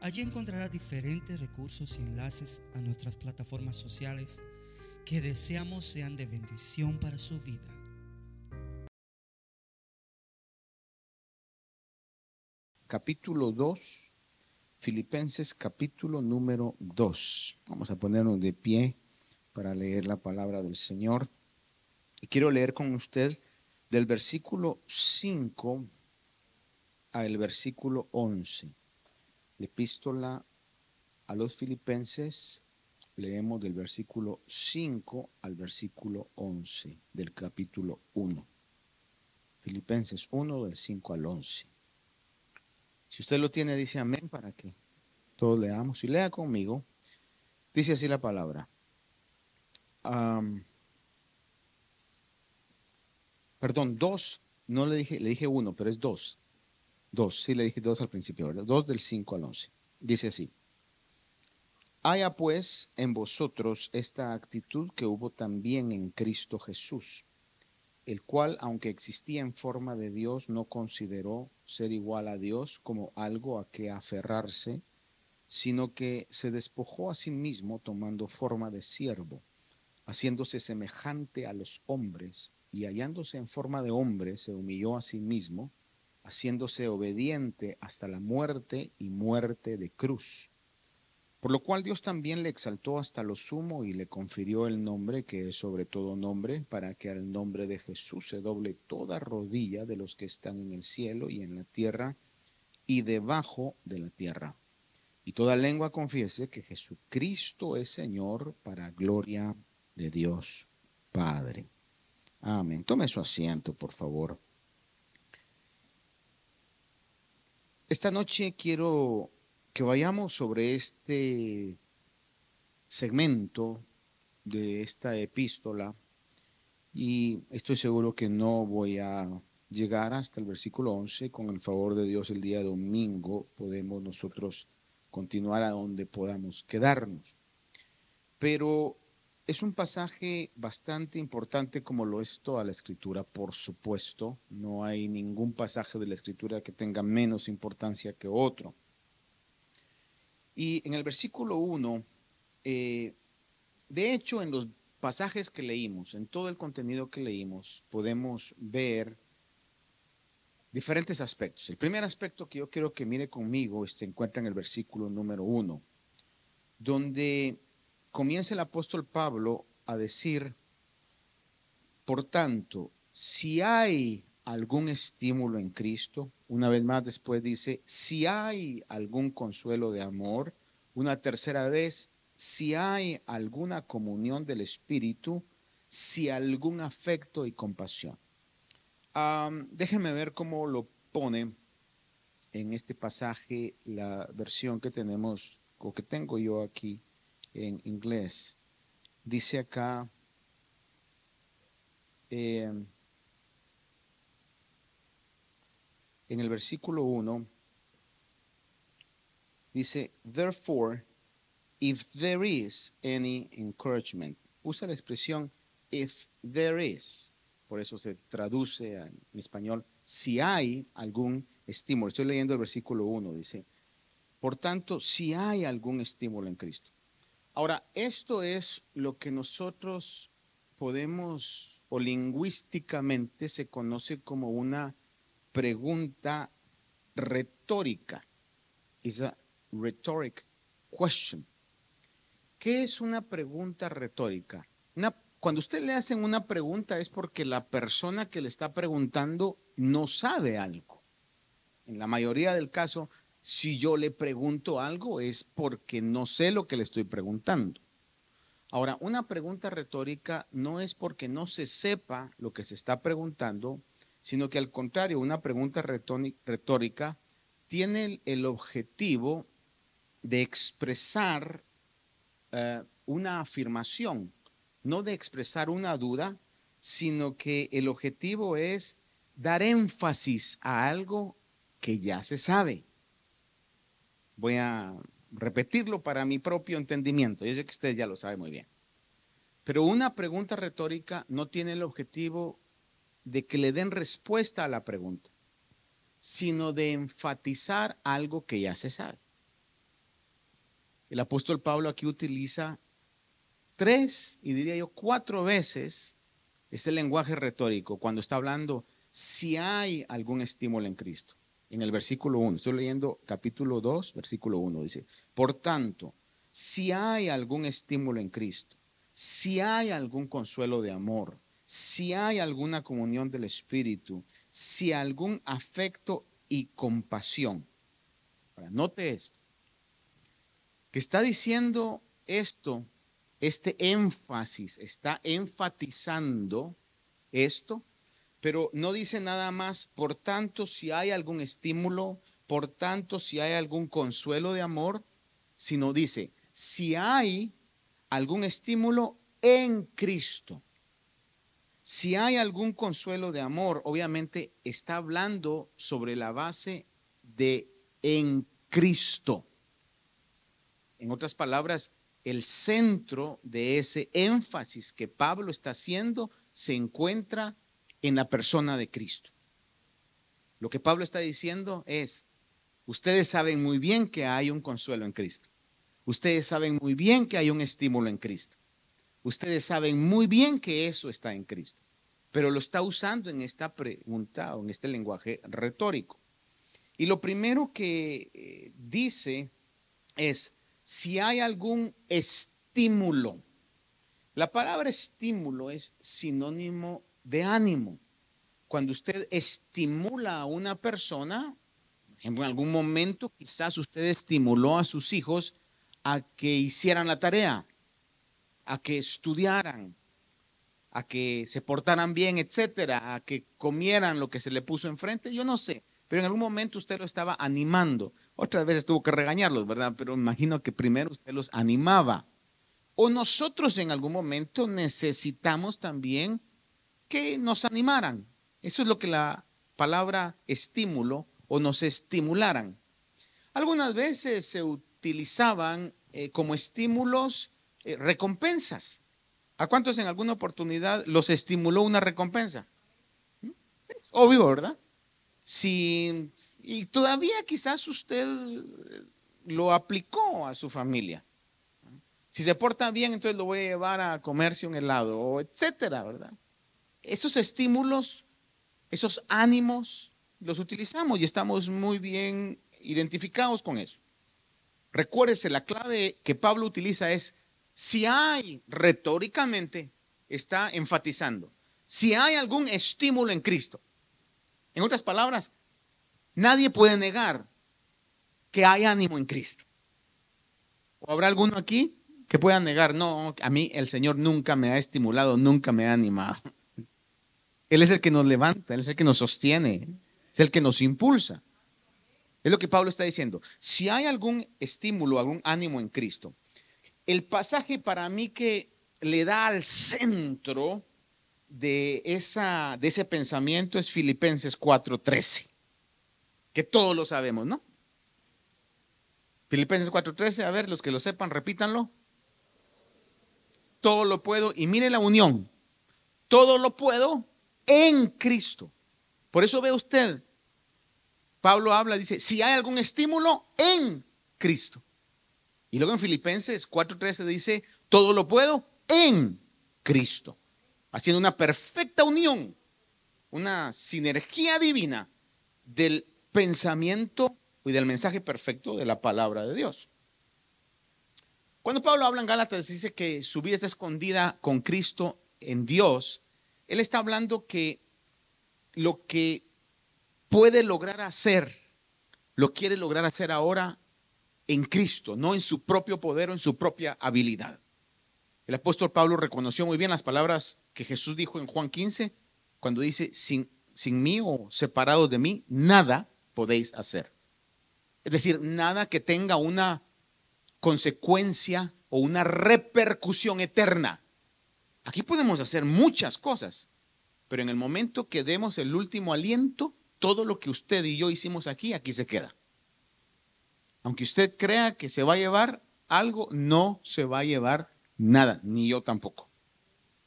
Allí encontrará diferentes recursos y enlaces a nuestras plataformas sociales que deseamos sean de bendición para su vida. Capítulo 2, Filipenses capítulo número 2. Vamos a ponernos de pie para leer la palabra del Señor. Y quiero leer con usted del versículo 5 al versículo 11 epístola a los filipenses, leemos del versículo 5 al versículo 11 del capítulo 1. Filipenses 1 del 5 al 11. Si usted lo tiene, dice amén para que todos leamos. Y lea conmigo. Dice así la palabra. perdón, dos. No le dije, le dije uno, pero es dos. Dos, sí le dije dos al principio, ¿verdad? Dos del 5 al 11. Dice así. Haya pues en vosotros esta actitud que hubo también en Cristo Jesús, el cual, aunque existía en forma de Dios, no consideró ser igual a Dios como algo a que aferrarse, sino que se despojó a sí mismo tomando forma de siervo, haciéndose semejante a los hombres, y hallándose en forma de hombre, se humilló a sí mismo, haciéndose obediente hasta la muerte y muerte de cruz. Por lo cual Dios también le exaltó hasta lo sumo y le confirió el nombre que es sobre todo nombre, para que al nombre de Jesús se doble toda rodilla de los que están en el cielo y en la tierra y debajo de la tierra. Y toda lengua confiese que Jesucristo es Señor para gloria de Dios Padre. Amén. Tome su asiento, por favor. Esta noche quiero que vayamos sobre este segmento de esta epístola y estoy seguro que no voy a llegar hasta el versículo 11. Con el favor de Dios el día domingo podemos nosotros continuar a donde podamos quedarnos. Pero es un pasaje bastante importante como lo es toda la escritura, por supuesto. No hay ningún pasaje de la escritura que tenga menos importancia que otro. Y en el versículo 1, eh, de hecho en los pasajes que leímos, en todo el contenido que leímos, podemos ver diferentes aspectos. El primer aspecto que yo quiero que mire conmigo se encuentra en el versículo número 1, donde comienza el apóstol Pablo a decir, por tanto, si hay algún estímulo en Cristo, una vez más después dice, si hay algún consuelo de amor, una tercera vez, si hay alguna comunión del Espíritu, si algún afecto y compasión. déjeme ver cómo lo pone en este pasaje la versión que tenemos o que tengo yo aquí en inglés. Dice acá, eh, en el versículo 1, dice, therefore, if there is any encouragement, usa la expresión if there is, por eso se traduce en español, si hay algún estímulo. Estoy leyendo el versículo 1, dice, por tanto, si hay algún estímulo en Cristo. Ahora, esto es lo que nosotros podemos o lingüísticamente se conoce como una pregunta retórica. Is a rhetoric question. ¿Qué es una pregunta retórica? cuando usted le hacen una pregunta es porque la persona que le está preguntando no sabe algo. En la mayoría del caso si yo le pregunto algo es porque no sé lo que le estoy preguntando. Ahora, una pregunta retórica no es porque no se sepa lo que se está preguntando, sino que al contrario, una pregunta retórica tiene el objetivo de expresar eh, una afirmación, no de expresar una duda, sino que el objetivo es dar énfasis a algo que ya se sabe. Voy a repetirlo para mi propio entendimiento. Yo sé que usted ya lo sabe muy bien. Pero una pregunta retórica no tiene el objetivo de que le den respuesta a la pregunta, sino de enfatizar algo que ya se sabe. El apóstol Pablo aquí utiliza tres y diría yo cuatro veces ese lenguaje retórico cuando está hablando si hay algún estímulo en Cristo. En el versículo 1, estoy leyendo capítulo 2, versículo 1, dice, por tanto, si hay algún estímulo en Cristo, si hay algún consuelo de amor, si hay alguna comunión del Espíritu, si algún afecto y compasión. Ahora, note esto, que está diciendo esto, este énfasis, está enfatizando esto, pero no dice nada más, por tanto, si hay algún estímulo, por tanto, si hay algún consuelo de amor, sino dice, si hay algún estímulo en Cristo. Si hay algún consuelo de amor, obviamente está hablando sobre la base de en Cristo. En otras palabras, el centro de ese énfasis que Pablo está haciendo se encuentra en la persona de Cristo. Lo que Pablo está diciendo es, ustedes saben muy bien que hay un consuelo en Cristo. Ustedes saben muy bien que hay un estímulo en Cristo. Ustedes saben muy bien que eso está en Cristo, pero lo está usando en esta pregunta o en este lenguaje retórico. Y lo primero que eh, dice es, si hay algún estímulo, la palabra estímulo es sinónimo de ánimo. Cuando usted estimula a una persona, en algún momento quizás usted estimuló a sus hijos a que hicieran la tarea, a que estudiaran, a que se portaran bien, etcétera, a que comieran lo que se le puso enfrente, yo no sé, pero en algún momento usted lo estaba animando. Otras veces tuvo que regañarlos, ¿verdad? Pero imagino que primero usted los animaba. O nosotros en algún momento necesitamos también que nos animaran. Eso es lo que la palabra estímulo o nos estimularan. Algunas veces se utilizaban eh, como estímulos eh, recompensas. ¿A cuántos en alguna oportunidad los estimuló una recompensa? Es obvio, ¿verdad? Si, y todavía quizás usted lo aplicó a su familia. Si se porta bien, entonces lo voy a llevar a comerse un helado, etcétera, ¿verdad? Esos estímulos, esos ánimos, los utilizamos y estamos muy bien identificados con eso. Recuérdese, la clave que Pablo utiliza es si hay, retóricamente, está enfatizando, si hay algún estímulo en Cristo. En otras palabras, nadie puede negar que hay ánimo en Cristo. ¿O habrá alguno aquí que pueda negar? No, a mí el Señor nunca me ha estimulado, nunca me ha animado. Él es el que nos levanta, Él es el que nos sostiene, es el que nos impulsa. Es lo que Pablo está diciendo. Si hay algún estímulo, algún ánimo en Cristo, el pasaje para mí que le da al centro de, esa, de ese pensamiento es Filipenses 4:13, que todos lo sabemos, ¿no? Filipenses 4:13, a ver, los que lo sepan, repítanlo. Todo lo puedo, y mire la unión, todo lo puedo en Cristo. Por eso ve usted, Pablo habla, dice, si hay algún estímulo en Cristo. Y luego en Filipenses 4:13 dice, todo lo puedo en Cristo, haciendo una perfecta unión, una sinergia divina del pensamiento y del mensaje perfecto de la palabra de Dios. Cuando Pablo habla en Gálatas, dice que su vida está escondida con Cristo en Dios, él está hablando que lo que puede lograr hacer, lo quiere lograr hacer ahora en Cristo, no en su propio poder o en su propia habilidad. El apóstol Pablo reconoció muy bien las palabras que Jesús dijo en Juan 15, cuando dice, sin, sin mí o separados de mí, nada podéis hacer. Es decir, nada que tenga una consecuencia o una repercusión eterna. Aquí podemos hacer muchas cosas, pero en el momento que demos el último aliento, todo lo que usted y yo hicimos aquí, aquí se queda. Aunque usted crea que se va a llevar algo, no se va a llevar nada, ni yo tampoco.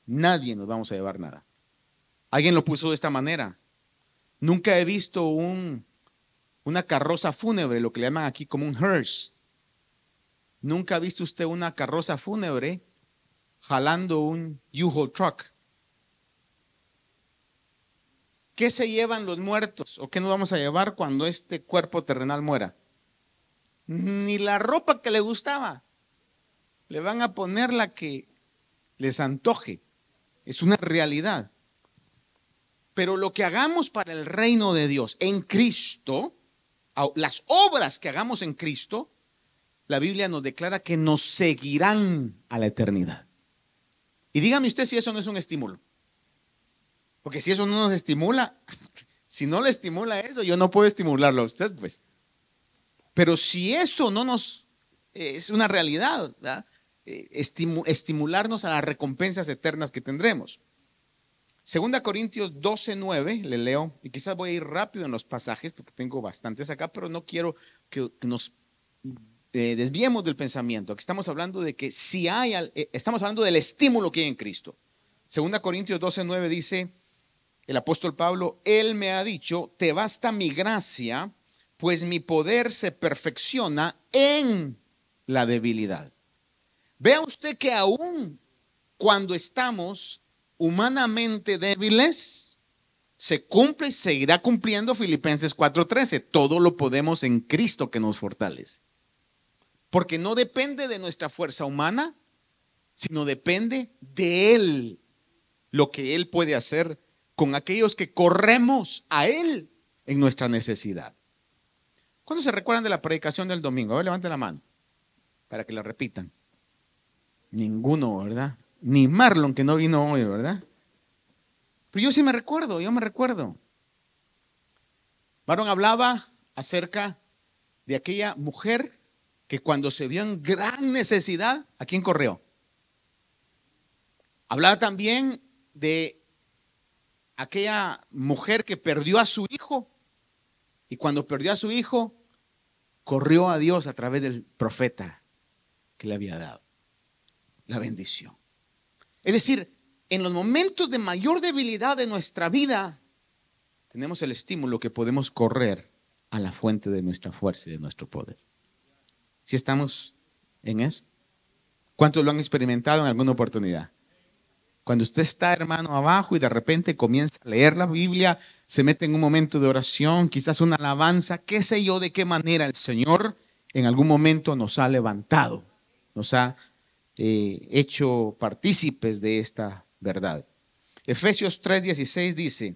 Nadie nos vamos a llevar nada. Alguien lo puso de esta manera. Nunca he visto un, una carroza fúnebre, lo que le llaman aquí como un hearse. Nunca ha visto usted una carroza fúnebre jalando un U-Haul truck. ¿Qué se llevan los muertos o qué nos vamos a llevar cuando este cuerpo terrenal muera? Ni la ropa que le gustaba. Le van a poner la que les antoje. Es una realidad. Pero lo que hagamos para el reino de Dios en Cristo, las obras que hagamos en Cristo, la Biblia nos declara que nos seguirán a la eternidad. Y dígame usted si eso no es un estímulo. Porque si eso no nos estimula, si no le estimula eso, yo no puedo estimularlo a usted, pues. Pero si eso no nos es una realidad, eh, estimularnos a las recompensas eternas que tendremos. Segunda Corintios 12, 9, le leo, y quizás voy a ir rápido en los pasajes porque tengo bastantes acá, pero no quiero que, nos eh, desviemos del pensamiento. Aquí estamos hablando de que si hay, eh, estamos hablando del estímulo que hay en Cristo. Segunda Corintios 12, 9 dice, el apóstol Pablo, Él me ha dicho, te basta mi gracia, pues mi poder se perfecciona en la debilidad. Vea usted que aún cuando estamos humanamente débiles, se cumple y seguirá cumpliendo Filipenses 4:13. Todo lo podemos en Cristo que nos fortalece. Porque no depende de nuestra fuerza humana, sino depende de Él, lo que Él puede hacer con aquellos que corremos a Él en nuestra necesidad. ¿Cuándo se recuerdan de la predicación del domingo? A ver, levanten la mano para que la repitan. Ninguno, ¿verdad? Ni Marlon, que no vino hoy, ¿verdad? Pero yo sí me recuerdo, yo me recuerdo. Marlon hablaba acerca de aquella mujer que cuando se vio en gran necesidad, ¿a quién corrió? Hablaba también de aquella mujer que perdió a su hijo y cuando perdió a su hijo, corrió a Dios a través del profeta que le había dado la bendición. Es decir, en los momentos de mayor debilidad de nuestra vida, tenemos el estímulo que podemos correr a la fuente de nuestra fuerza y de nuestro poder. Si estamos en eso? ¿Cuántos lo han experimentado en alguna oportunidad? Cuando usted está, hermano, abajo y de repente comienza a leer la Biblia, se mete en un momento de oración, quizás una alabanza, qué sé yo de qué manera el Señor en algún momento nos ha levantado, nos ha eh, hecho partícipes de esta verdad. Efesios 3:16 dice,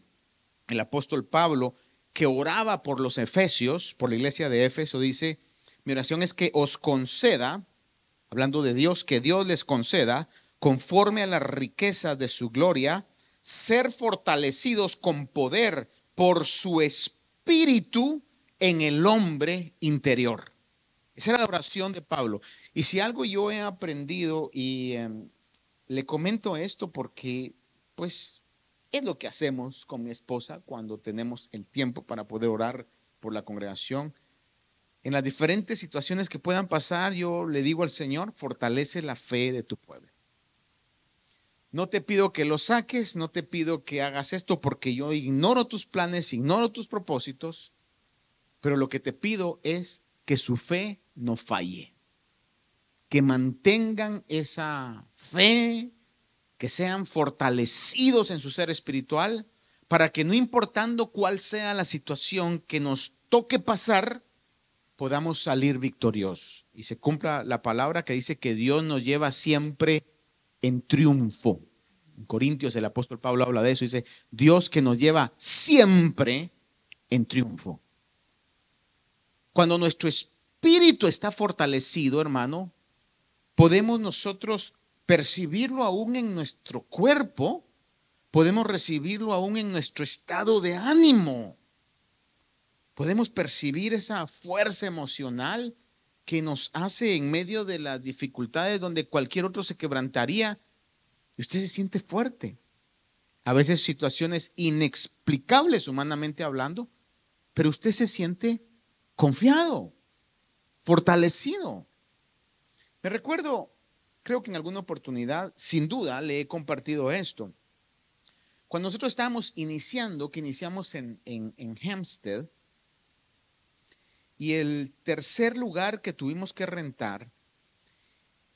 el apóstol Pablo, que oraba por los efesios, por la iglesia de Éfeso, dice, mi oración es que os conceda, hablando de Dios, que Dios les conceda, conforme a las riquezas de su gloria, ser fortalecidos con poder por su espíritu en el hombre interior. Esa era la oración de Pablo. Y si algo yo he aprendido y em, le comento esto porque pues es lo que hacemos con mi esposa cuando tenemos el tiempo para poder orar por la congregación. En las diferentes situaciones que puedan pasar, yo le digo al Señor, fortalece la fe de tu pueblo. No te pido que lo saques, no te pido que hagas esto porque yo ignoro tus planes, ignoro tus propósitos, pero lo que te pido es que su fe no falle que mantengan esa fe, que sean fortalecidos en su ser espiritual, para que no importando cuál sea la situación que nos toque pasar, podamos salir victoriosos. Y se cumpla la palabra que dice que Dios nos lleva siempre en triunfo. En Corintios el apóstol Pablo habla de eso, dice, Dios que nos lleva siempre en triunfo. Cuando nuestro espíritu está fortalecido, hermano, podemos nosotros percibirlo aún en nuestro cuerpo, podemos recibirlo aún en nuestro estado de ánimo. Podemos percibir esa fuerza emocional que nos hace en medio de las dificultades donde cualquier otro se quebrantaría y usted se siente fuerte. A veces situaciones inexplicables humanamente hablando, pero usted se siente confiado, fortalecido. Me recuerdo, creo que en alguna oportunidad, sin duda, le he compartido esto. Cuando nosotros estábamos iniciando, que iniciamos en, en, y el tercer lugar que tuvimos que rentar,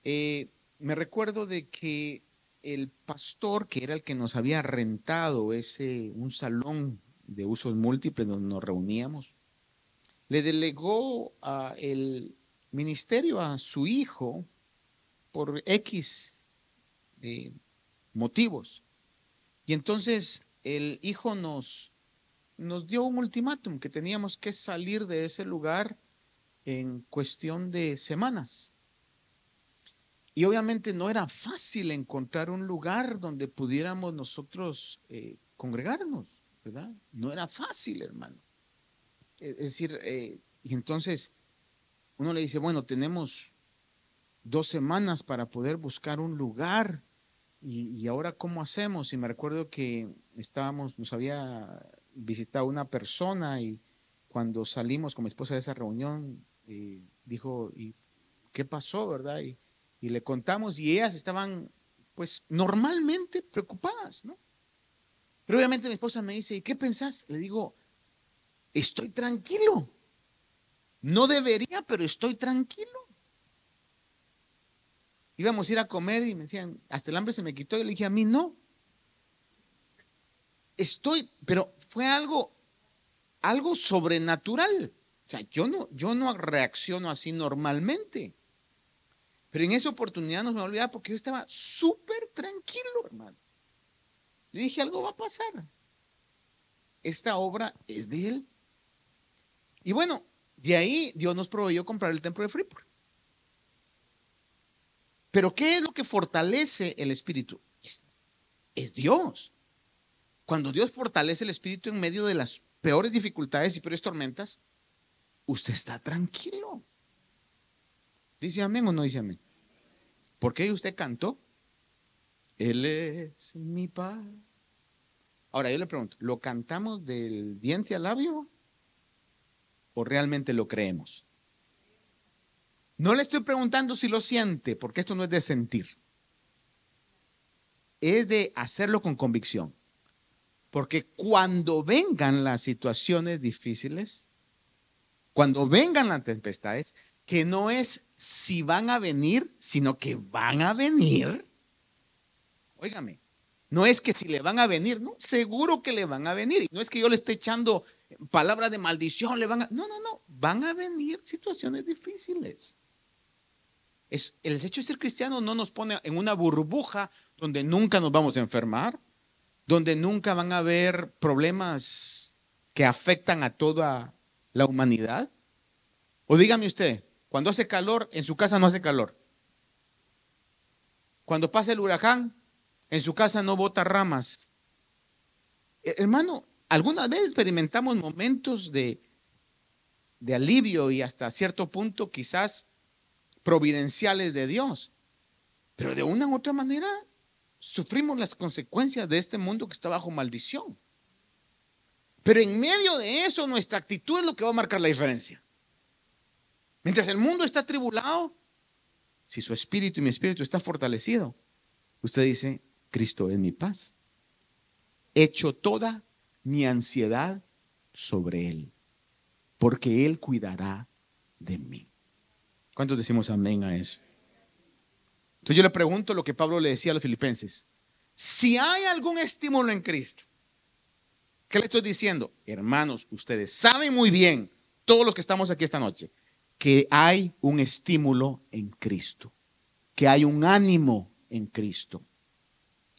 eh, me recuerdo de que el pastor, que era el que nos había rentado ese, un salón de usos múltiples donde nos reuníamos, le delegó el ministerio a su hijo por X eh, motivos. Y entonces el hijo nos, nos dio un ultimátum que teníamos que salir de ese lugar en cuestión de semanas. Y obviamente no era fácil encontrar un lugar donde pudiéramos nosotros eh, congregarnos, ¿verdad? No era fácil, hermano. Es decir, eh, y entonces uno le dice, bueno, tenemos dos semanas para poder buscar un lugar. Y, y, ahora, ¿cómo hacemos? Y me recuerdo que estábamos, nos había visitado una persona y cuando salimos con mi esposa de esa reunión, eh, dijo, ¿y qué pasó, verdad? Y, y le contamos y ellas estaban, pues, normalmente preocupadas, ¿no? Pero obviamente mi esposa me dice, ¿y qué pensás? Le digo, estoy tranquilo. No debería, pero estoy tranquilo. Íbamos a ir a comer y me decían, hasta el hambre se me quitó. Y le dije, a mí no. Estoy, pero fue algo, algo sobrenatural. O sea, yo no, yo no reacciono así normalmente. Pero en esa oportunidad no me olvidaba porque yo estaba súper tranquilo, hermano. Le dije, algo va a pasar. Esta obra es de él. Y bueno, de ahí Dios nos proveyó comprar el templo de Freeport. Pero ¿qué es lo que fortalece el espíritu? Es, es, Dios. Cuando Dios fortalece el espíritu en medio de las peores dificultades y peores tormentas, usted está tranquilo. ¿Dice amén o no dice amén? ¿Por qué usted cantó? Él es mi paz. Ahora yo le pregunto, ¿lo cantamos del diente al labio o realmente lo creemos? No le estoy preguntando si lo siente, porque esto no es de sentir. Es de hacerlo con convicción. Porque cuando vengan las situaciones difíciles, cuando vengan las tempestades, que no es si van a venir, sino que van a venir. Óigame, no es que si le van a venir, seguro que le van a venir. No es que yo le esté echando palabras de maldición, le van a... No, no, no, van a venir situaciones difíciles. Es, el hecho de ser cristiano no nos pone en una burbuja donde nunca nos vamos a enfermar, donde nunca van a haber problemas que afectan a toda la humanidad. O dígame usted, cuando hace calor, en su casa no hace calor. Cuando pasa el huracán, en su casa no bota ramas. Eh, hermano, algunas veces experimentamos momentos de, de alivio y hasta cierto punto quizás providenciales de Dios. Pero de una u otra manera sufrimos las consecuencias de este mundo que está bajo maldición. Pero en medio de eso nuestra actitud es lo que va a marcar la diferencia. Mientras el mundo está tribulado, si su espíritu y mi espíritu está fortalecido, usted dice, Cristo es mi paz. Echo toda mi ansiedad sobre Él, porque Él cuidará de mí. ¿Cuántos decimos amén a eso? Entonces yo le pregunto lo que Pablo le decía a los filipenses. Si hay algún estímulo en Cristo, ¿qué le estoy diciendo? Hermanos, ustedes saben muy bien, todos los que estamos aquí esta noche, que hay un estímulo en Cristo, que hay un ánimo en Cristo.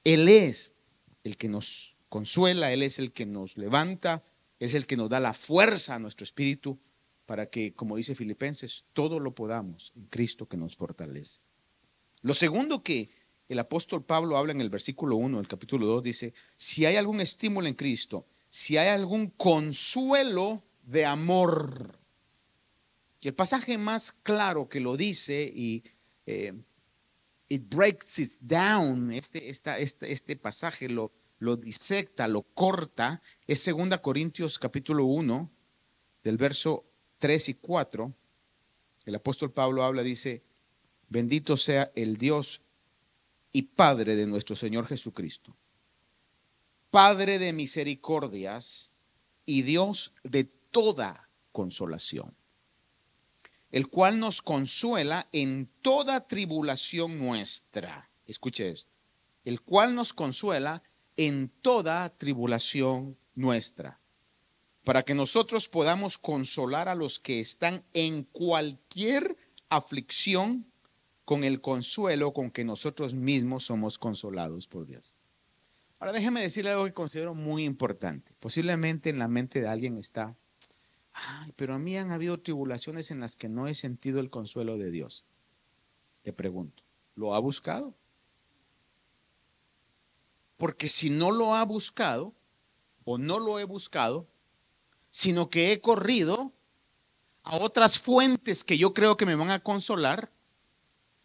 Él es el que nos consuela, Él es el que nos levanta, es el que nos da la fuerza a nuestro espíritu para que, como dice Filipenses, todo lo podamos en Cristo que nos fortalece. Lo segundo que el apóstol Pablo habla en el versículo 1 del capítulo 2 dice, si hay algún estímulo en Cristo, si hay algún consuelo de amor, el pasaje más claro que lo dice y eh, it breaks it down, este, esta, este, este pasaje lo, lo disecta, lo corta, es 2 Corintios capítulo 1, del verso 3 y 4. El apóstol Pablo habla, dice, bendito sea el Dios y Padre de nuestro Señor Jesucristo, Padre de misericordias y Dios de toda consolación, el cual nos consuela en toda tribulación nuestra. Escuche esto, el cual nos consuela en toda tribulación nuestra, para que nosotros podamos consolar a los que están en cualquier aflicción con el consuelo con que nosotros mismos somos consolados por Dios. Ahora déjeme decirle algo que considero muy importante. Posiblemente en la mente de alguien está, ay, pero a mí han habido tribulaciones en las que no he sentido el consuelo de Dios. Te pregunto, ¿lo ha buscado? Porque si no lo ha buscado o no lo he buscado, sino que he corrido a otras fuentes que yo creo que me van a consolar,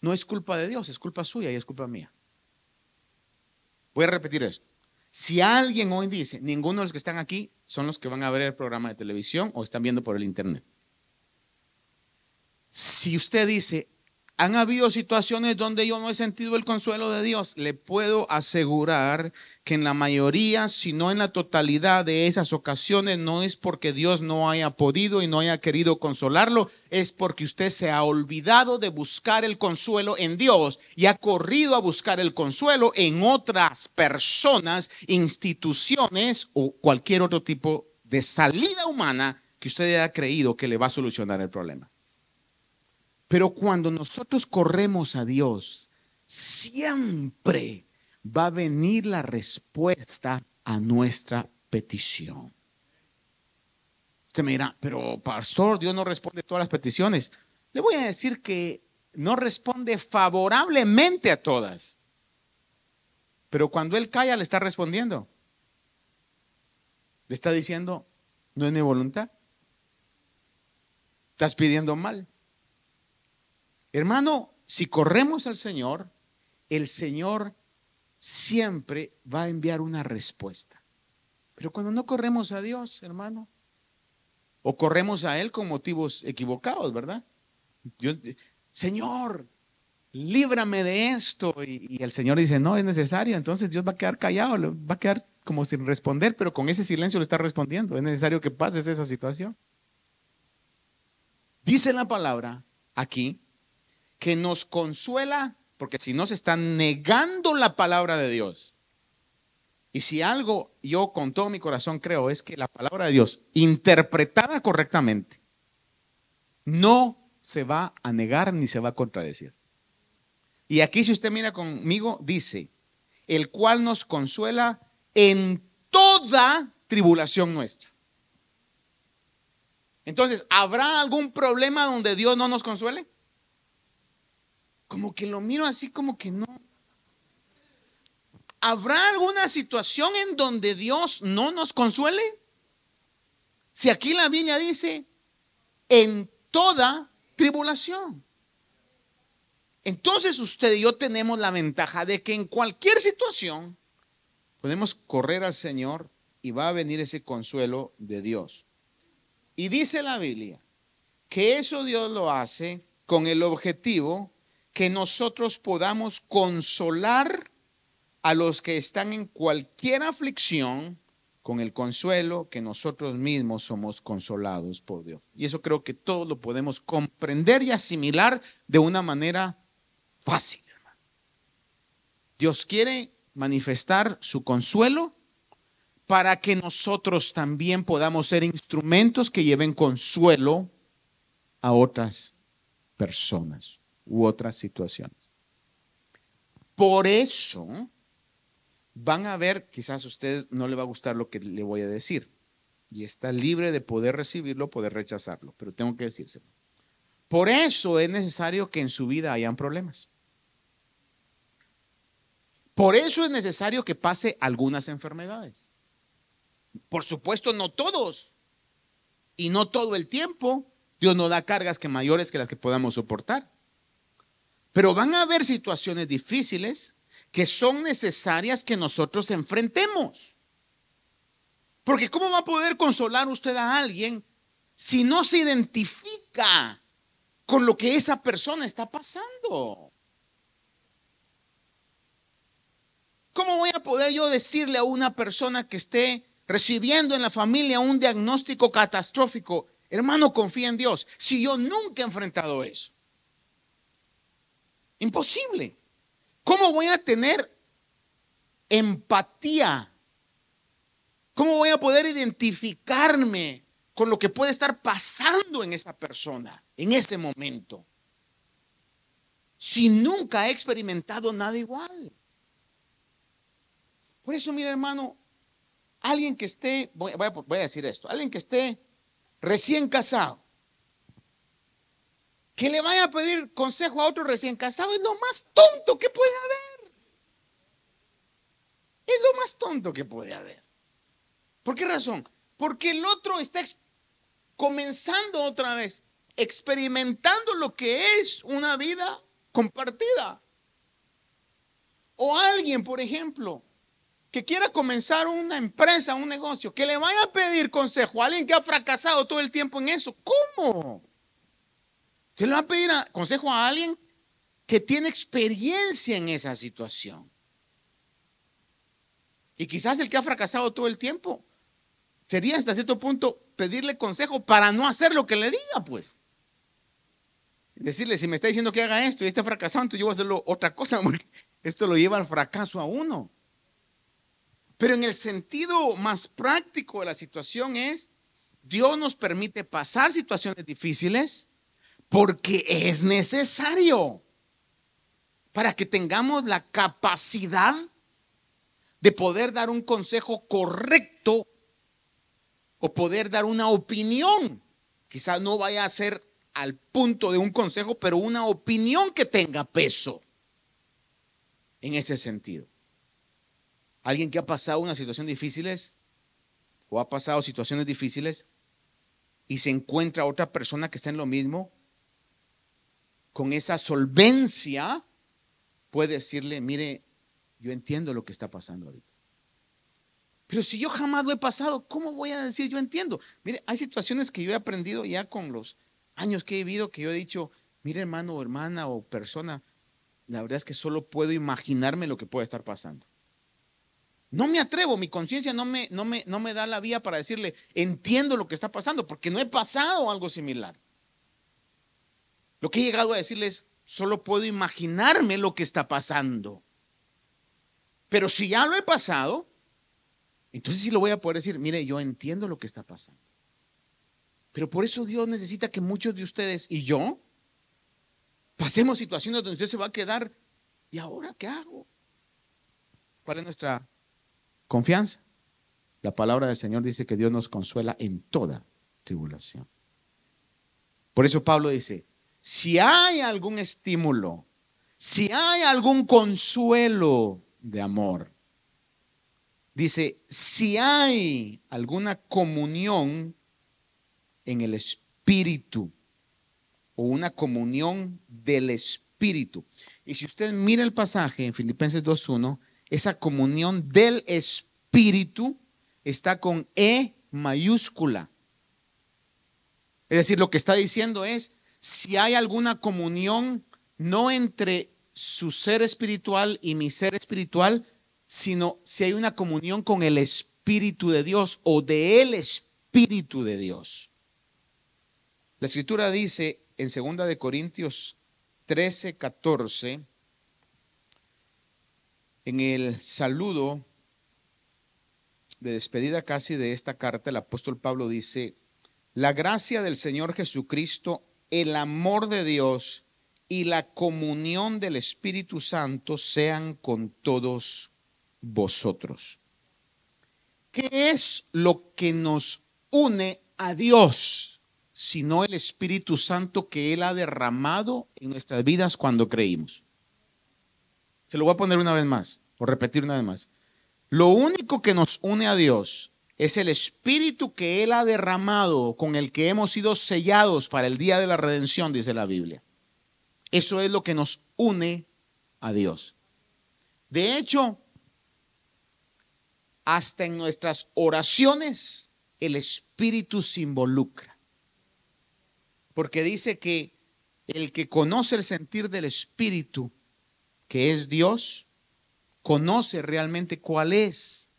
no es culpa de Dios, es culpa suya y es culpa mía. Voy a repetir esto. Si alguien hoy dice, ninguno de los que están aquí son los que van a ver el programa de televisión o están viendo por el internet. Si usted dice, han habido situaciones donde yo no he sentido el consuelo de Dios. Le puedo asegurar que en la mayoría, si no en la totalidad de esas ocasiones, no es porque Dios no haya podido y no haya querido consolarlo, es porque usted se ha olvidado de buscar el consuelo en Dios y ha corrido a buscar el consuelo en otras personas, instituciones o cualquier otro tipo de salida humana que usted haya creído que le va a solucionar el problema. Pero cuando nosotros corremos a Dios, siempre va a venir la respuesta a nuestra petición. Usted me dirá, pero pastor, Dios no responde todas las peticiones. Le voy a decir que no responde favorablemente a todas. Pero cuando Él calla, le está respondiendo. Le está diciendo, no es mi voluntad. Estás pidiendo mal. Hermano, si corremos al Señor, el Señor siempre va a enviar una respuesta. Pero cuando no corremos a Dios, hermano, o corremos a Él con motivos equivocados, ¿verdad? Señor, líbrame de esto. Y, y, el Señor dice, no es necesario. Entonces Dios va a quedar callado, va a quedar como sin responder, pero con ese silencio le está respondiendo. Es necesario que pases esa situación. Dice la palabra aquí que nos consuela, porque si no se está negando la palabra de Dios. Y si algo yo con todo mi corazón creo es que la palabra de Dios, interpretada correctamente, no se va a negar ni se va a contradecir. Y aquí si usted mira conmigo, dice, el cual nos consuela en toda tribulación nuestra. Entonces, ¿habrá algún problema donde Dios no nos consuele? Como que lo miro así como que no. ¿Habrá alguna situación en donde Dios no nos consuele? Si aquí la Biblia dice, en toda tribulación. Entonces usted y yo tenemos la ventaja de que en cualquier situación podemos correr al Señor y va a venir ese consuelo de Dios. Y dice la Biblia que eso Dios lo hace con el objetivo que nosotros podamos consolar a los que están en cualquier aflicción con el consuelo que nosotros mismos somos consolados por Dios. Y eso creo que todos lo podemos comprender y asimilar de una manera fácil. Dios quiere manifestar su consuelo para que nosotros también podamos ser instrumentos que lleven consuelo a otras personas u otras situaciones. Por eso van a ver, quizás a usted no le va a gustar lo que le voy a decir, y está libre de poder recibirlo, poder rechazarlo, pero tengo que decírselo. Por eso es necesario que en su vida hayan problemas. Por eso es necesario que pase algunas enfermedades. Por supuesto, no todos. Y no todo el tiempo. Dios no da cargas que mayores que las que podamos soportar. Pero van a haber situaciones difíciles que son necesarias que nosotros enfrentemos. Porque ¿cómo va a poder consolar usted a alguien si no se identifica con lo que esa persona está pasando? ¿Cómo voy a poder yo decirle a una persona que esté recibiendo en la familia un diagnóstico catastrófico, hermano, confía en Dios, si yo nunca he enfrentado eso? Imposible. ¿Cómo voy a tener empatía? ¿Cómo voy a poder identificarme con lo que puede estar pasando en esa persona en ese momento? Si nunca he experimentado nada igual. Por eso, mira hermano, alguien que esté, voy, a decir esto, alguien que esté recién casado, que le vaya a pedir consejo a otro recién casado es lo más tonto que puede haber. Es lo más tonto que puede haber. ¿Por qué razón? Porque el otro está comenzando otra vez, experimentando lo que es una vida compartida. O alguien, por ejemplo, que quiera comenzar una empresa, un negocio, que le vaya a pedir consejo a alguien que ha fracasado todo el tiempo en eso. ¿Cómo? Se le va a pedir consejo a alguien que tiene experiencia en esa situación. Y quizás el que ha fracasado todo el tiempo sería hasta cierto punto pedirle consejo para no hacer lo que le diga, pues. Decirle, si me está diciendo que haga esto y está fracasando, entonces yo voy a hacerlo otra cosa, porque esto lo lleva al fracaso a uno. Pero en el sentido más práctico de la situación es, Dios nos permite pasar situaciones difíciles porque es necesario para que tengamos la capacidad de poder dar un consejo correcto o poder dar una opinión. Quizás no vaya a ser al punto de un consejo, pero una opinión que tenga peso en ese sentido. Alguien que ha pasado una situación difíciles o ha pasado situaciones difíciles y se encuentra otra persona que está en lo mismo, con esa solvencia, puede decirle, mire, yo entiendo lo que está pasando ahorita. Pero si yo jamás lo he pasado, ¿cómo voy a decir yo entiendo? Mire, hay situaciones que yo he aprendido ya con los años que he vivido que yo he dicho, mire hermano o hermana o persona, la verdad es que solo puedo imaginarme lo que puede estar pasando. No me atrevo, mi conciencia no me, no, me, no me da la vía para decirle, entiendo lo que está pasando, porque no he pasado algo similar. Lo que he llegado a decirles, solo puedo imaginarme lo que está pasando. Pero si ya lo he pasado, entonces sí lo voy a poder decir, mire, yo entiendo lo que está pasando. Pero por eso Dios necesita que muchos de ustedes y yo pasemos situaciones donde usted se va a quedar, ¿y ahora qué hago? ¿Cuál es nuestra Confianza. La palabra del Señor dice que Dios nos consuela en toda tribulación. Por eso Pablo dice, si hay algún estímulo, si hay algún consuelo de amor, dice, si hay alguna comunión en el Espíritu o una comunión del Espíritu. Y si usted mira el pasaje en Filipenses 2.1, esa comunión del Espíritu está con E mayúscula. Es decir, lo que está diciendo es, si hay alguna comunión, no entre su ser espiritual y mi ser espiritual, sino si hay una comunión con el Espíritu de Dios o de el Espíritu de Dios. La escritura dice en 2 de Corintios 13, 14, en el saludo de despedida casi de esta carta, el apóstol Pablo dice, la gracia del Señor Jesucristo, el amor de Dios y la comunión del Espíritu Santo sean con todos vosotros. ¿Qué es lo que nos une a Dios, sino el Espíritu Santo que Él ha derramado en nuestras vidas cuando creímos? Se lo voy a poner una vez más, o repetir una vez más. Lo único que nos une a Dios Es el espíritu que Él ha derramado, con el que hemos sido sellados para el día de la redención, dice la Biblia. Eso es lo que nos une a Dios. De hecho, hasta en nuestras oraciones el Espíritu se involucra. Porque dice que el que conoce el sentir del Espíritu, que es Dios, conoce realmente cuál es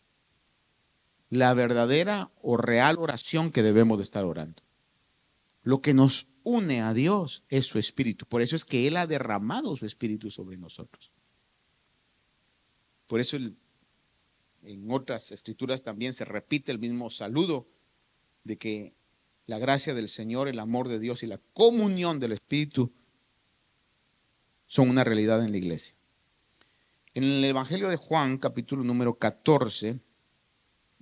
la verdadera o real oración que debemos de estar orando. Lo que nos une a Dios es su Espíritu. Por eso es que Él ha derramado su Espíritu sobre nosotros. Por eso en otras escrituras también se repite el mismo saludo de que la gracia del Señor, el amor de Dios y la comunión del Espíritu son una realidad en la iglesia. En el Evangelio de Juan, capítulo número 14,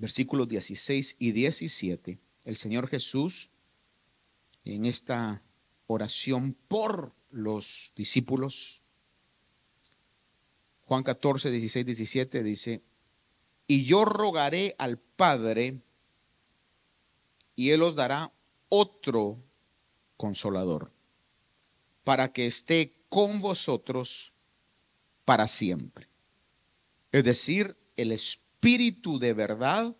versículos 16 y 17, el Señor Jesús, en esta oración por los discípulos, Juan 14, 16, 17 dice, y yo rogaré al Padre y Él os dará otro consolador para que esté con vosotros para siempre. Es decir, el Espíritu de verdad,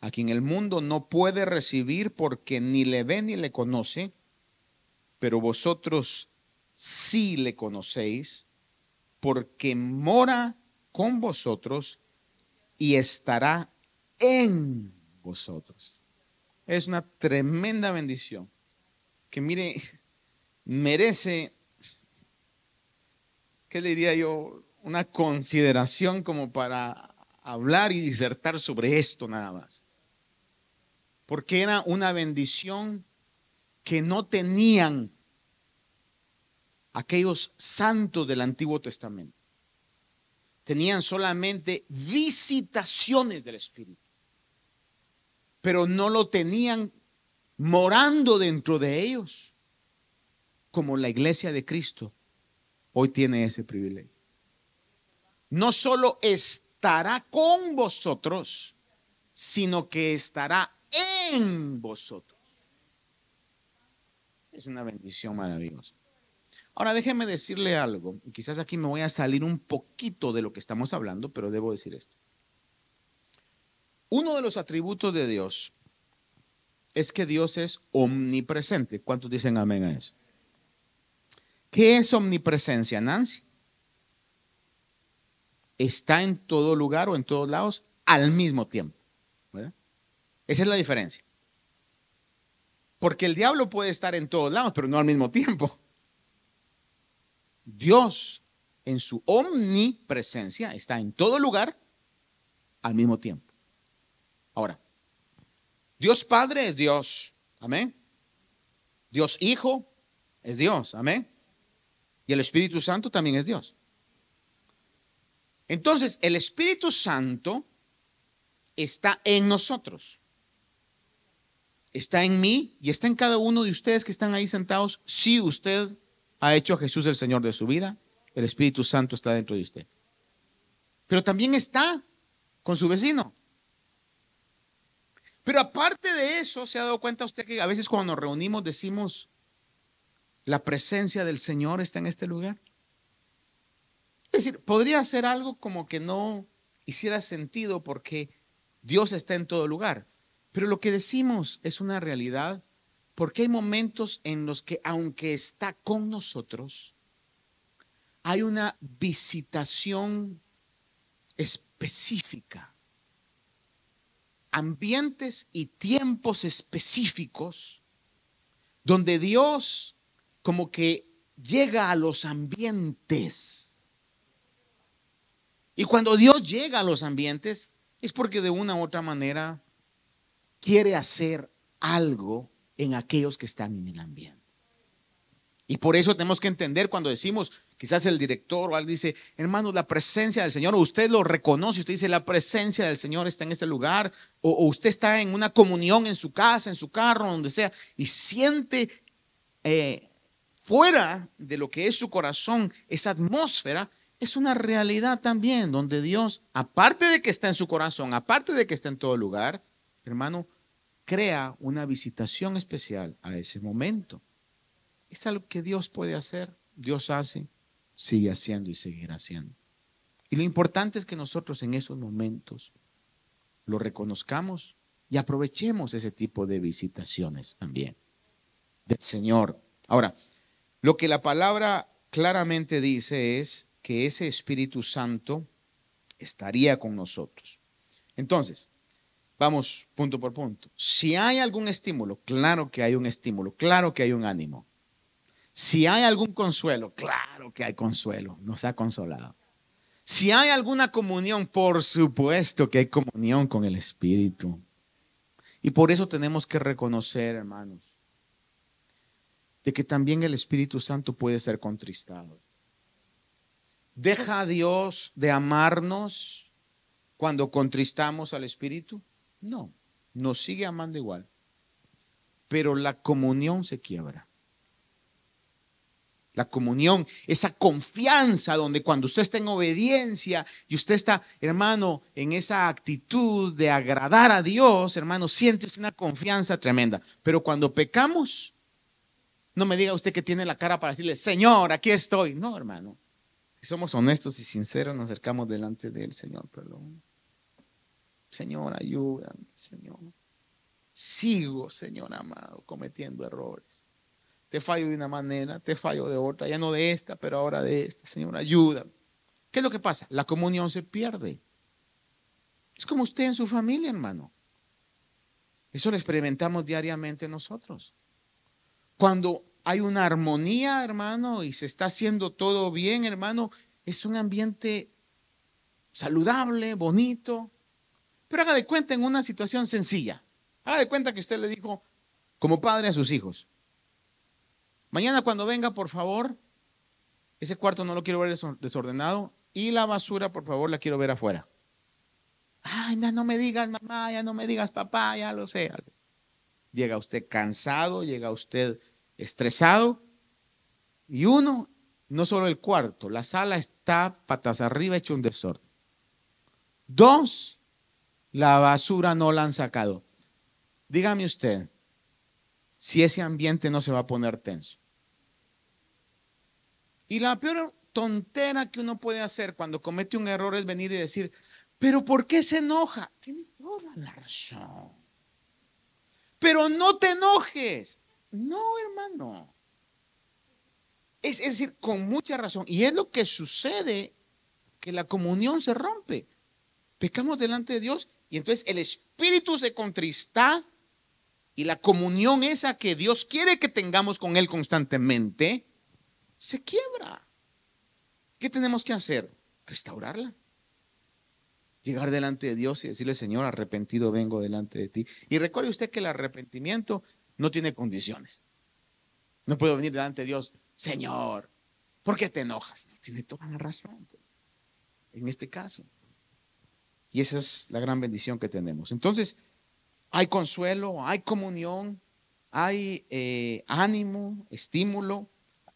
a quien el mundo no puede recibir porque ni le ve ni le conoce, pero vosotros sí le conocéis porque mora con vosotros y estará en vosotros. Es una tremenda bendición que mire, merece, ¿qué le diría yo? Una consideración como para hablar y disertar sobre esto nada más. Porque era una bendición que no tenían aquellos santos del Antiguo Testamento. Tenían solamente visitaciones del Espíritu, pero no lo tenían morando dentro de ellos, como la iglesia de Cristo hoy tiene ese privilegio. No solo estará con vosotros, sino que estará en vosotros. Es una bendición maravillosa. Ahora déjeme decirle algo, quizás aquí me voy a salir un poquito de lo que estamos hablando, pero debo decir esto. Uno de los atributos de Dios es que Dios es omnipresente. ¿Cuántos dicen amén a eso? ¿Qué es omnipresencia, Nancy? Está en todo lugar o en todos lados al mismo tiempo. Esa es la diferencia. Porque el diablo puede estar en todos lados, pero no al mismo tiempo. Dios en su omnipresencia está en todo lugar al mismo tiempo. Ahora, Dios Padre es Dios, amén. Dios Hijo es Dios, amén. Y el Espíritu Santo también es Dios. Entonces, el Espíritu Santo está en nosotros. Está en mí y está en cada uno de ustedes que están ahí sentados si usted ha hecho a Jesús el Señor de su vida, el Espíritu Santo está dentro de usted. Pero también está con su vecino. Pero aparte de eso, ¿se ha dado cuenta usted que a veces cuando nos reunimos decimos, la presencia del Señor está en este lugar? Es decir, podría ser algo como que no hiciera sentido porque Dios está en todo lugar. Pero lo que decimos es una realidad porque hay momentos en los que, aunque está con nosotros, hay una visitación específica, ambientes y tiempos específicos donde Dios como que llega a los ambientes. Y cuando Dios llega a los ambientes es porque de una u otra manera quiere hacer algo en aquellos que están en el ambiente. Y por eso tenemos que entender cuando decimos, quizás el director o alguien dice, hermano, la presencia del Señor, usted lo reconoce, usted dice, la presencia del Señor está en este lugar, o, usted está en una comunión en su casa, en su carro, donde sea, y siente eh, fuera de lo que es su corazón esa atmósfera, es una realidad también, donde Dios, aparte de que está en su corazón, aparte de que está en todo lugar, hermano, crea una visitación especial a ese momento. Es algo que Dios puede hacer, Dios hace, sigue haciendo y seguirá haciendo. Y lo importante es que nosotros en esos momentos lo reconozcamos y aprovechemos ese tipo de visitaciones también del Señor. Ahora, lo que la palabra claramente dice es que ese Espíritu Santo estaría con nosotros. Entonces, vamos punto por punto. Si hay algún estímulo, claro que hay un estímulo, claro que hay un ánimo. Si hay algún consuelo, claro que hay consuelo, nos ha consolado. Si hay alguna comunión, por supuesto que hay comunión con el Espíritu. Y por eso tenemos que reconocer, hermanos, de que también el Espíritu Santo puede ser contristado. ¿Deja a Dios de amarnos cuando contristamos al Espíritu? No, nos sigue amando igual. Pero la comunión se quiebra. La comunión, esa confianza donde cuando usted está en obediencia y usted está, hermano, en esa actitud de agradar a Dios, hermano, siente una confianza tremenda. Pero cuando pecamos, no me diga usted que tiene la cara para decirle, Señor, aquí estoy. No, hermano. Si somos honestos y sinceros, nos acercamos delante de Él, Señor, perdón. Señor, ayúdame, Señor. Sigo, Señor amado, cometiendo errores. Te fallo de una manera, te fallo de otra, ya no de esta, pero ahora de esta. Señor, ayúdame. ¿Qué es lo que pasa? La comunión se pierde. Es como usted en su familia, hermano. Eso lo experimentamos diariamente nosotros. Cuando hay una armonía, hermano, y se está haciendo todo bien, hermano, es un ambiente saludable, bonito. Pero haga de cuenta en una situación sencilla. Haga de cuenta que usted le dijo como padre a sus hijos. Mañana cuando venga, por favor, ese cuarto no lo quiero ver desordenado y la basura, por favor, la quiero ver afuera. Ay, ya no me digas mamá, ya no me digas papá, ya lo sé. Llega usted cansado, llega usted estresado y uno, no solo el cuarto, la sala está patas arriba hecho un desorden. Dos, la basura no la han sacado. Dígame usted si ese ambiente no se va a poner tenso. Y la peor tontera que uno puede hacer cuando comete un error es venir y decir, pero ¿por qué se enoja? Tiene toda la razón pero no te enojes. No, hermano. Es, decir, con mucha razón. Y es lo que sucede, que la comunión se rompe. Pecamos delante de Dios y entonces el espíritu se contrista y la comunión esa que Dios quiere que tengamos con Él constantemente, se quiebra. ¿Qué tenemos que hacer? Restaurarla llegar delante de Dios y decirle, Señor, arrepentido vengo delante de ti. Y recuerde usted que el arrepentimiento no tiene condiciones. No puedo venir delante de Dios, Señor, ¿por qué te enojas? Tiene toda la razón. Pues, en este caso. Y esa es la gran bendición que tenemos. Entonces, hay consuelo, hay comunión, hay eh, ánimo, estímulo,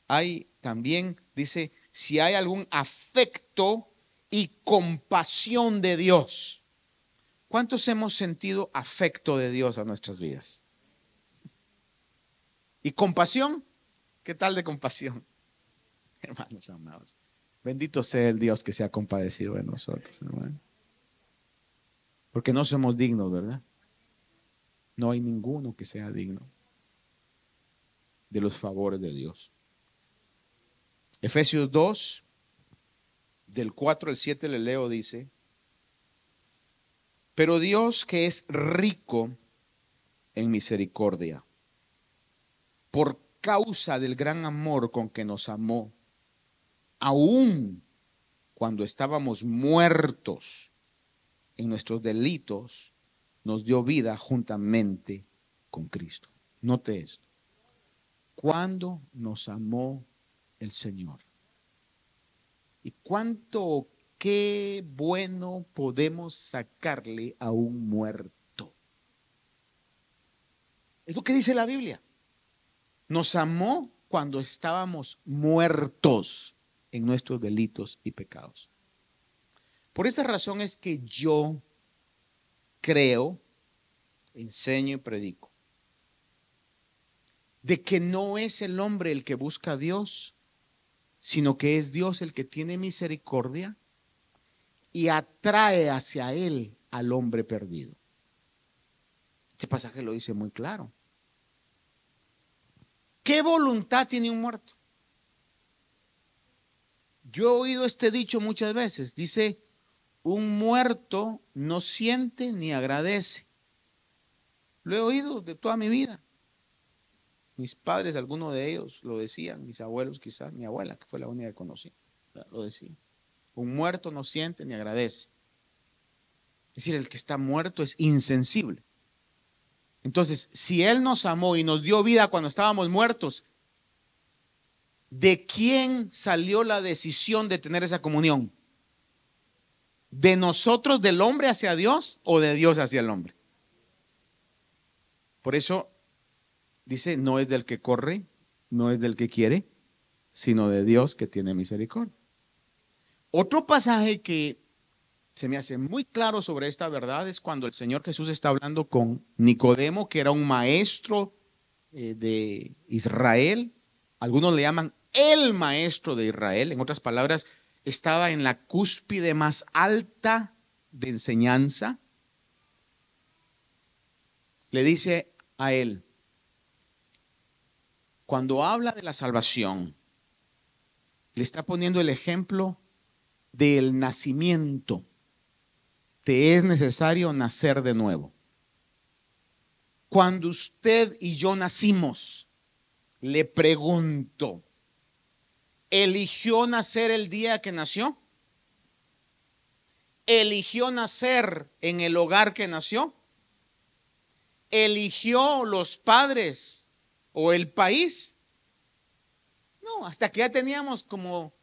hay también, dice, si hay algún afecto y compasión de Dios. ¿Cuántos hemos sentido afecto de Dios a nuestras vidas? ¿Y compasión? ¿Qué tal de compasión? Hermanos amados, bendito sea el Dios que se ha compadecido de nosotros, hermano. Porque no somos dignos, ¿verdad? No hay ninguno que sea digno de los favores de Dios. Efesios 2, del 4 al 7 le leo, dice, pero Dios que es rico en misericordia, por causa del gran amor con que nos amó, aún cuando estábamos muertos en nuestros delitos, nos dio vida juntamente con Cristo. Note esto. Cuando nos amó el Señor ¿Y cuánto qué bueno podemos sacarle a un muerto? Es lo que dice la Biblia. Nos amó cuando estábamos muertos en nuestros delitos y pecados. Por esa razón es que yo creo enseño y predico. De que no es el hombre el que busca a Dios, sino que es Dios el que tiene misericordia y atrae hacia él al hombre perdido. Este pasaje lo dice muy claro. ¿Qué voluntad tiene un muerto? Yo he oído este dicho muchas veces. Dice, un muerto no siente ni agradece. Lo he oído de toda mi vida. Mis padres, algunos de ellos lo decían, mis abuelos quizás, mi abuela, que fue la única que conocí, lo decía. Un muerto no siente ni agradece. Es decir, el que está muerto es insensible. Entonces, si Él nos amó y nos dio vida cuando estábamos muertos, ¿de quién salió la decisión de tener esa comunión? ¿De nosotros, del hombre hacia Dios o de Dios hacia el hombre? Por eso dice, no es del que corre, no es del que quiere, sino de Dios que tiene misericordia. Otro pasaje que se me hace muy claro sobre esta verdad es cuando el Señor Jesús está hablando con Nicodemo, que era un maestro eh, de Israel. Algunos le llaman el maestro de Israel. En otras palabras, estaba en la cúspide más alta de enseñanza. Le dice a él, cuando habla de la salvación, le está poniendo el ejemplo del nacimiento te es necesario nacer de nuevo. Cuando usted y yo nacimos, le pregunto, ¿eligió nacer el día que nació? ¿Eligió nacer en el hogar que nació? ¿Eligió los padres o el país? No, hasta que ya teníamos como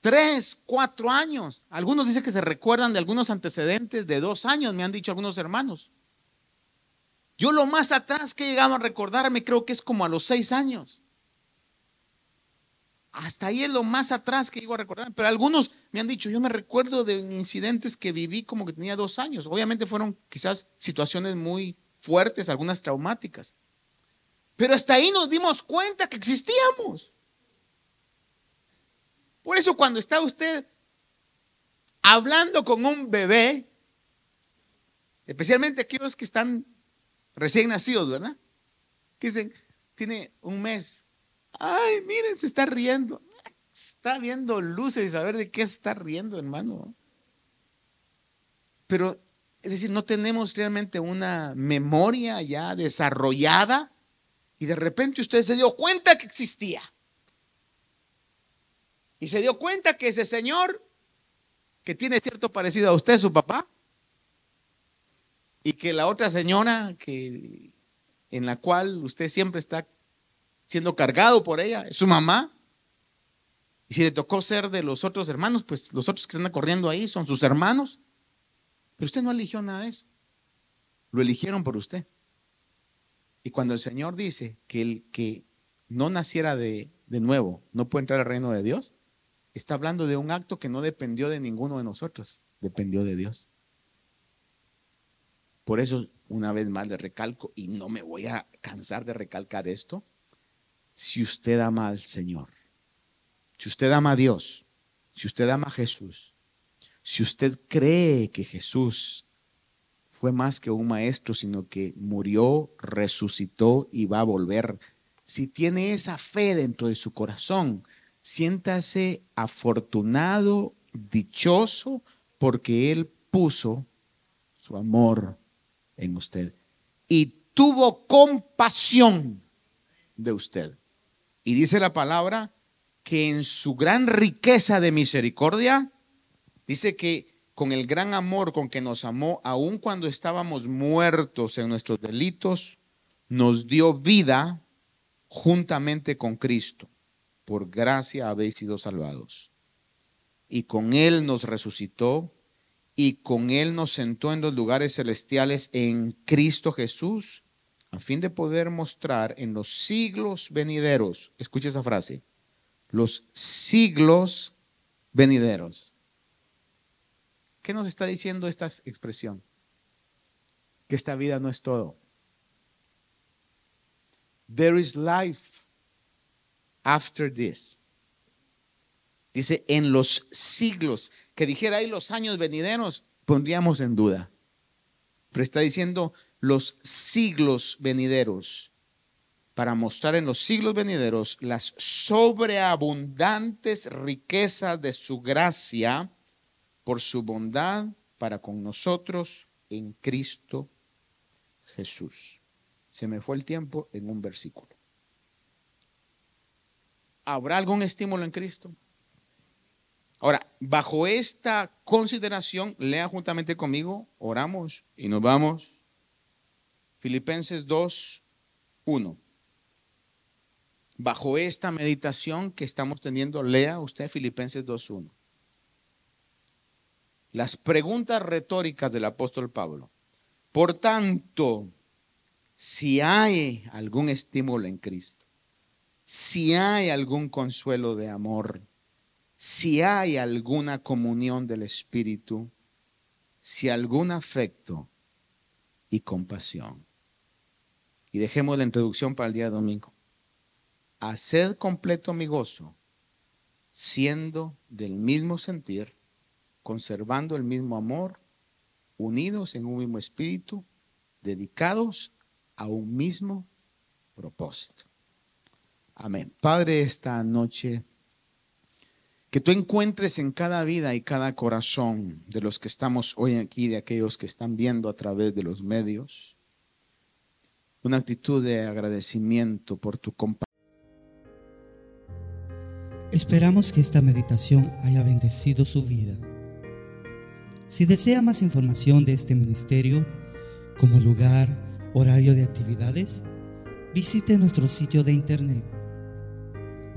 tres, cuatro años. Algunos dicen que se recuerdan de algunos antecedentes de dos años, me han dicho algunos hermanos. Yo lo más atrás que he llegado a recordarme creo que es como a los seis años. Hasta ahí es lo más atrás que llego a recordar. Pero algunos me han dicho, yo me recuerdo de incidentes que viví como que tenía dos años. Obviamente fueron quizás situaciones muy fuertes, algunas traumáticas. Pero hasta ahí nos dimos cuenta que existíamos. Por eso cuando está usted hablando con un bebé, especialmente aquellos que están recién nacidos, ¿verdad? Que dicen, tiene un mes. Ay, miren, se está riendo. Está viendo luces y saber de qué está riendo, hermano. Pero, es decir, no tenemos realmente una memoria ya desarrollada y de repente usted se dio cuenta que existía. Y se dio cuenta que ese señor, que tiene cierto parecido a usted, su papá, y que la otra señora que, en la cual usted siempre está siendo cargado por ella, es su mamá. Y si le tocó ser de los otros hermanos, pues los otros que están corriendo ahí son sus hermanos. Pero usted no eligió nada de eso. Lo eligieron por usted. Y cuando el Señor dice que el que no naciera de, de nuevo no puede entrar al reino de Dios, está hablando de un acto que no dependió de ninguno de nosotros, dependió de Dios. Por eso, una vez más le recalco, y no me voy a cansar de recalcar esto, si usted ama al Señor, si usted ama a Dios, si usted ama a Jesús, si usted cree que Jesús fue más que un maestro, sino que murió, resucitó y va a volver, si tiene esa fe dentro de su corazón, siéntase afortunado, dichoso, porque Él puso su amor en usted y tuvo compasión de usted. Y dice la palabra que en su gran riqueza de misericordia, dice que con el gran amor con que nos amó, aun cuando estábamos muertos en nuestros delitos, nos dio vida juntamente con Cristo por gracia habéis sido salvados. Y con Él nos resucitó y con Él nos sentó en los lugares celestiales en Cristo Jesús, a fin de poder mostrar en los siglos venideros, escucha esa frase, los siglos venideros. ¿Qué nos está diciendo esta expresión? que esta vida no es todo. There is life after this. Dice, en los siglos, que dijera ahí los años venideros, pondríamos en duda. Pero está diciendo los siglos venideros, para mostrar en los siglos venideros las sobreabundantes riquezas de su gracia por su bondad para con nosotros en Cristo Jesús. Se me fue el tiempo en un versículo. ¿Habrá algún estímulo en Cristo? Ahora, bajo esta consideración, lea juntamente conmigo, oramos y nos vamos. Filipenses 2, 1. Bajo esta meditación que estamos teniendo, lea usted Filipenses 2, 1. Las preguntas retóricas del apóstol Pablo. Por tanto, si hay algún estímulo en Cristo, si hay algún consuelo de amor, si hay alguna comunión del Espíritu, si algún afecto y compasión. Y dejemos la introducción para el día domingo. Haced completo mi gozo, siendo del mismo sentir, conservando el mismo amor, unidos en un mismo espíritu, dedicados a un mismo propósito. Amén. Padre, esta noche que tú encuentres en cada vida y cada corazón de los que estamos hoy aquí, de aquellos que están viendo a través de los medios, una actitud de agradecimiento por tu compañía. Esperamos que esta meditación haya bendecido su vida. Si desea más información de este ministerio, como lugar, horario de actividades, visite nuestro sitio de internet.